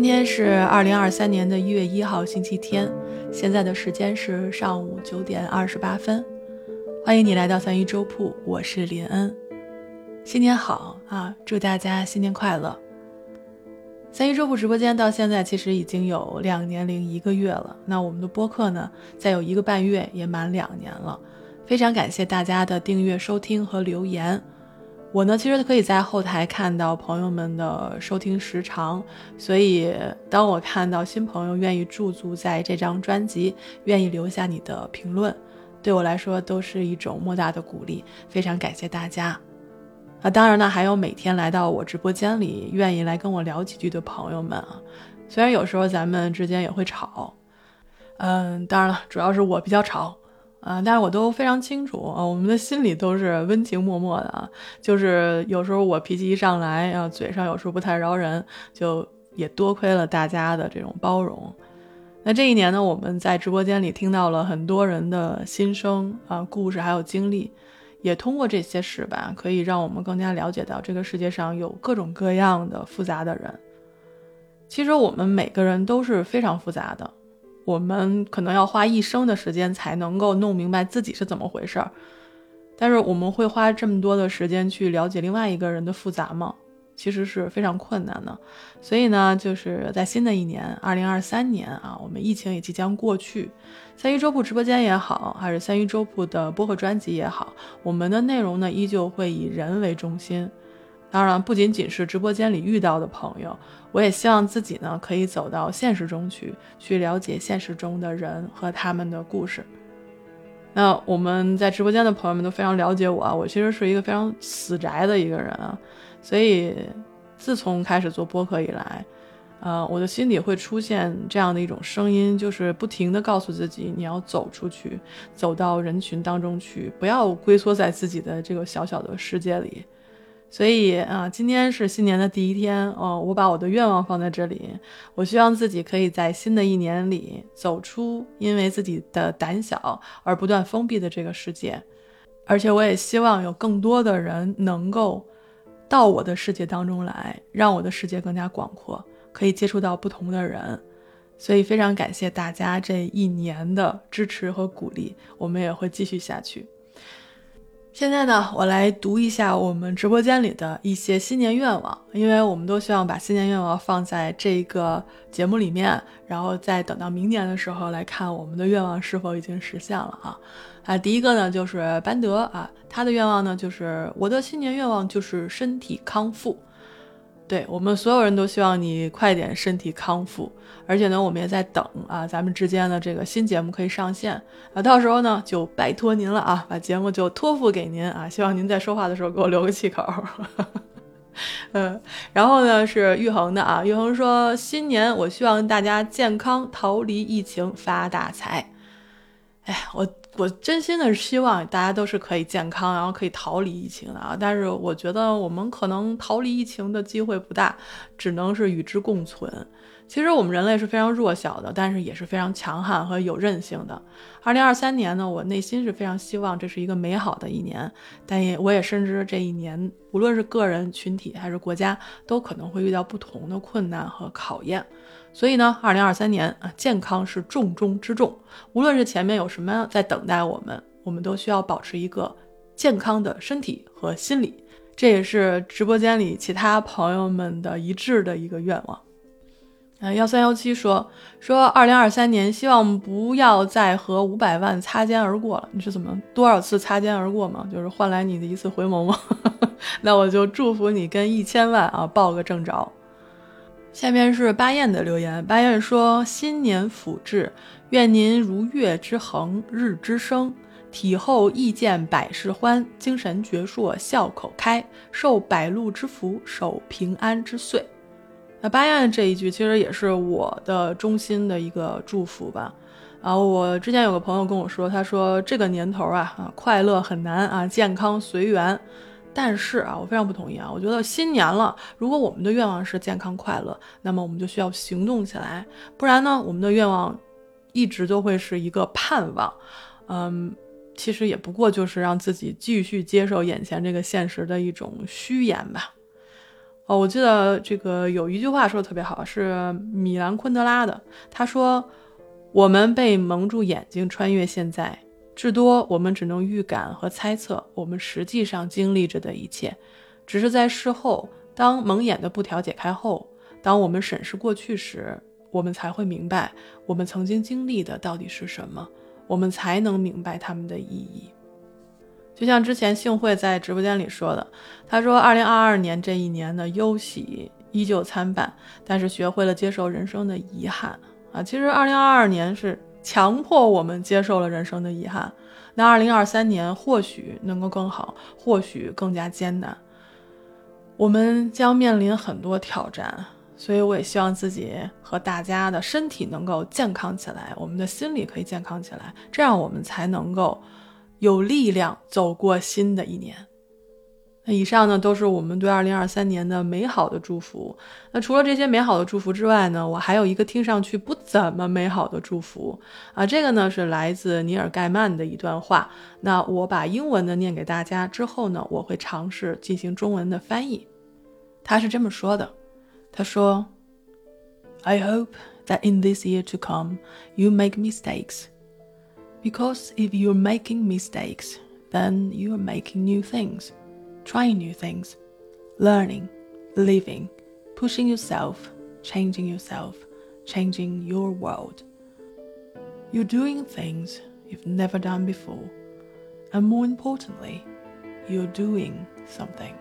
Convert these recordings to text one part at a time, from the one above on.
今天是二零二三年的一月一号，星期天。现在的时间是上午九点二十八分。欢迎你来到三一粥铺，我是林恩。新年好啊！祝大家新年快乐。三一粥铺直播间到现在其实已经有两年零一个月了。那我们的播客呢，再有一个半月也满两年了。非常感谢大家的订阅、收听和留言。我呢，其实可以在后台看到朋友们的收听时长，所以当我看到新朋友愿意驻足在这张专辑，愿意留下你的评论，对我来说都是一种莫大的鼓励，非常感谢大家。啊，当然呢，还有每天来到我直播间里愿意来跟我聊几句的朋友们啊，虽然有时候咱们之间也会吵，嗯，当然了，主要是我比较吵。啊，但是我都非常清楚啊，我们的心里都是温情脉脉的啊。就是有时候我脾气一上来啊，嘴上有时候不太饶人，就也多亏了大家的这种包容。那这一年呢，我们在直播间里听到了很多人的心声啊、故事还有经历，也通过这些事吧，可以让我们更加了解到这个世界上有各种各样的复杂的人。其实我们每个人都是非常复杂的。我们可能要花一生的时间才能够弄明白自己是怎么回事儿，但是我们会花这么多的时间去了解另外一个人的复杂吗？其实是非常困难的。所以呢，就是在新的一年，二零二三年啊，我们疫情也即将过去，三一周铺直播间也好，还是三一周铺的播客专辑也好，我们的内容呢依旧会以人为中心。当然，不仅仅是直播间里遇到的朋友。我也希望自己呢，可以走到现实中去，去了解现实中的人和他们的故事。那我们在直播间的朋友们都非常了解我啊，我其实是一个非常死宅的一个人啊，所以自从开始做播客以来，呃，我的心里会出现这样的一种声音，就是不停的告诉自己，你要走出去，走到人群当中去，不要龟缩在自己的这个小小的世界里。所以啊，今天是新年的第一天哦，我把我的愿望放在这里。我希望自己可以在新的一年里走出因为自己的胆小而不断封闭的这个世界，而且我也希望有更多的人能够到我的世界当中来，让我的世界更加广阔，可以接触到不同的人。所以非常感谢大家这一年的支持和鼓励，我们也会继续下去。现在呢，我来读一下我们直播间里的一些新年愿望，因为我们都希望把新年愿望放在这个节目里面，然后再等到明年的时候来看我们的愿望是否已经实现了啊。啊，第一个呢就是班德啊，他的愿望呢就是我的新年愿望就是身体康复。对我们所有人都希望你快点身体康复，而且呢，我们也在等啊，咱们之间的这个新节目可以上线啊，到时候呢就拜托您了啊，把节目就托付给您啊，希望您在说话的时候给我留个气口。嗯，然后呢是玉恒的啊，玉恒说新年我希望大家健康，逃离疫情，发大财。哎，我。我真心的希望大家都是可以健康，然后可以逃离疫情的啊！但是我觉得我们可能逃离疫情的机会不大，只能是与之共存。其实我们人类是非常弱小的，但是也是非常强悍和有韧性的。二零二三年呢，我内心是非常希望这是一个美好的一年，但也我也深知这一年无论是个人群体还是国家，都可能会遇到不同的困难和考验。所以呢，二零二三年啊，健康是重中之重。无论是前面有什么在等待我们，我们都需要保持一个健康的身体和心理。这也是直播间里其他朋友们的一致的一个愿望。嗯，幺三幺七说说二零二三年希望不要再和五百万擦肩而过了。你是怎么多少次擦肩而过吗？就是换来你的一次回眸吗？那我就祝福你跟一千万啊报个正着。下面是巴彦的留言。巴彦说：“新年福至，愿您如月之恒，日之升，体后意见百事欢，精神矍铄笑口开，受百禄之福，守平安之岁。”那巴彦这一句其实也是我的衷心的一个祝福吧。啊，我之前有个朋友跟我说，他说这个年头啊啊，快乐很难啊，健康随缘。但是啊，我非常不同意啊！我觉得新年了，如果我们的愿望是健康快乐，那么我们就需要行动起来，不然呢，我们的愿望一直都会是一个盼望。嗯，其实也不过就是让自己继续接受眼前这个现实的一种虚言吧。哦，我记得这个有一句话说的特别好，是米兰昆德拉的。他说：“我们被蒙住眼睛，穿越现在，至多我们只能预感和猜测我们实际上经历着的一切。只是在事后，当蒙眼的布条解开后，当我们审视过去时，我们才会明白我们曾经经历的到底是什么，我们才能明白它们的意义。”就像之前幸会在直播间里说的，他说：“二零二二年这一年的，忧喜依旧参半，但是学会了接受人生的遗憾啊。其实二零二二年是强迫我们接受了人生的遗憾，那二零二三年或许能够更好，或许更加艰难。我们将面临很多挑战，所以我也希望自己和大家的身体能够健康起来，我们的心理可以健康起来，这样我们才能够。”有力量走过新的一年。那以上呢，都是我们对二零二三年的美好的祝福。那除了这些美好的祝福之外呢，我还有一个听上去不怎么美好的祝福啊。这个呢是来自尼尔盖曼的一段话。那我把英文的念给大家之后呢，我会尝试进行中文的翻译。他是这么说的：“他说，I hope that in this year to come, you make mistakes.” Because if you're making mistakes, then you're making new things, trying new things, learning, living, pushing yourself, changing yourself, changing your world. You're doing things you've never done before, and more importantly, you're doing something.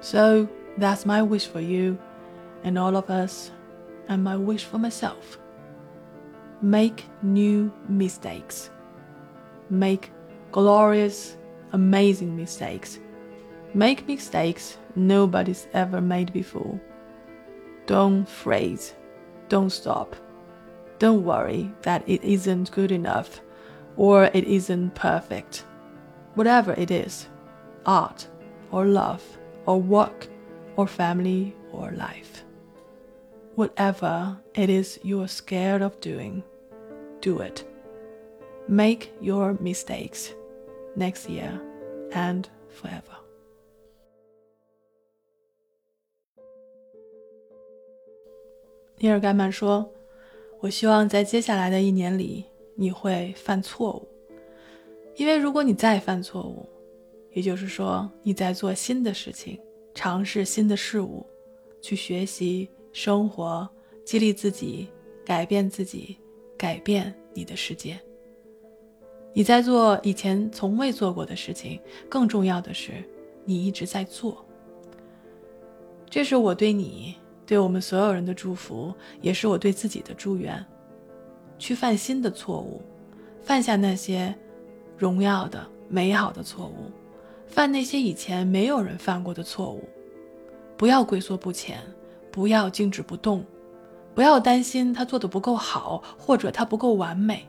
So that's my wish for you and all of us, and my wish for myself. Make new mistakes. Make glorious, amazing mistakes. Make mistakes nobody's ever made before. Don't freeze. Don't stop. Don't worry that it isn't good enough or it isn't perfect. Whatever it is art or love or work or family or life. Whatever it is you're scared of doing do it. Make your mistakes next year and forever. 尼尔盖曼说：“我希望在接下来的一年里，你会犯错误，因为如果你再犯错误，也就是说你在做新的事情，尝试新的事物，去学习、生活、激励自己、改变自己。”改变你的世界。你在做以前从未做过的事情，更重要的是，你一直在做。这是我对你、对我们所有人的祝福，也是我对自己的祝愿。去犯新的错误，犯下那些荣耀的、美好的错误，犯那些以前没有人犯过的错误。不要龟缩不前，不要静止不动。不要担心他做的不够好，或者他不够完美，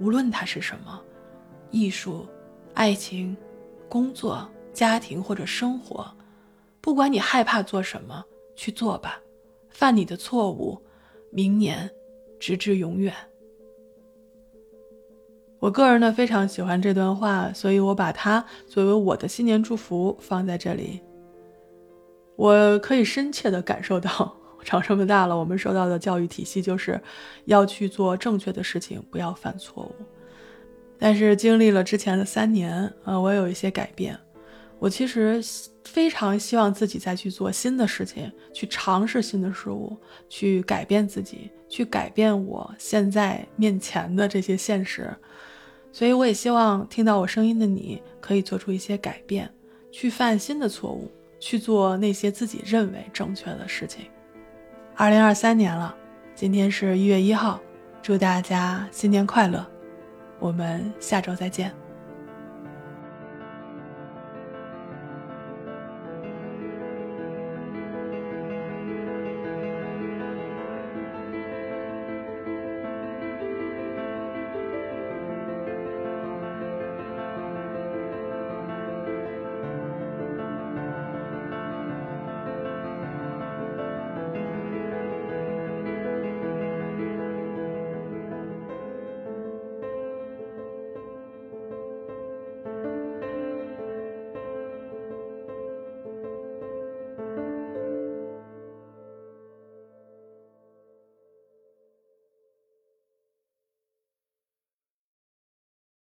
无论他是什么，艺术、爱情、工作、家庭或者生活，不管你害怕做什么，去做吧，犯你的错误，明年，直至永远。我个人呢非常喜欢这段话，所以我把它作为我的新年祝福放在这里。我可以深切的感受到。长这么大了，我们受到的教育体系就是要去做正确的事情，不要犯错误。但是经历了之前的三年，啊，我有一些改变。我其实非常希望自己再去做新的事情，去尝试新的事物，去改变自己，去改变我现在面前的这些现实。所以我也希望听到我声音的你可以做出一些改变，去犯新的错误，去做那些自己认为正确的事情。二零二三年了，今天是一月一号，祝大家新年快乐，我们下周再见。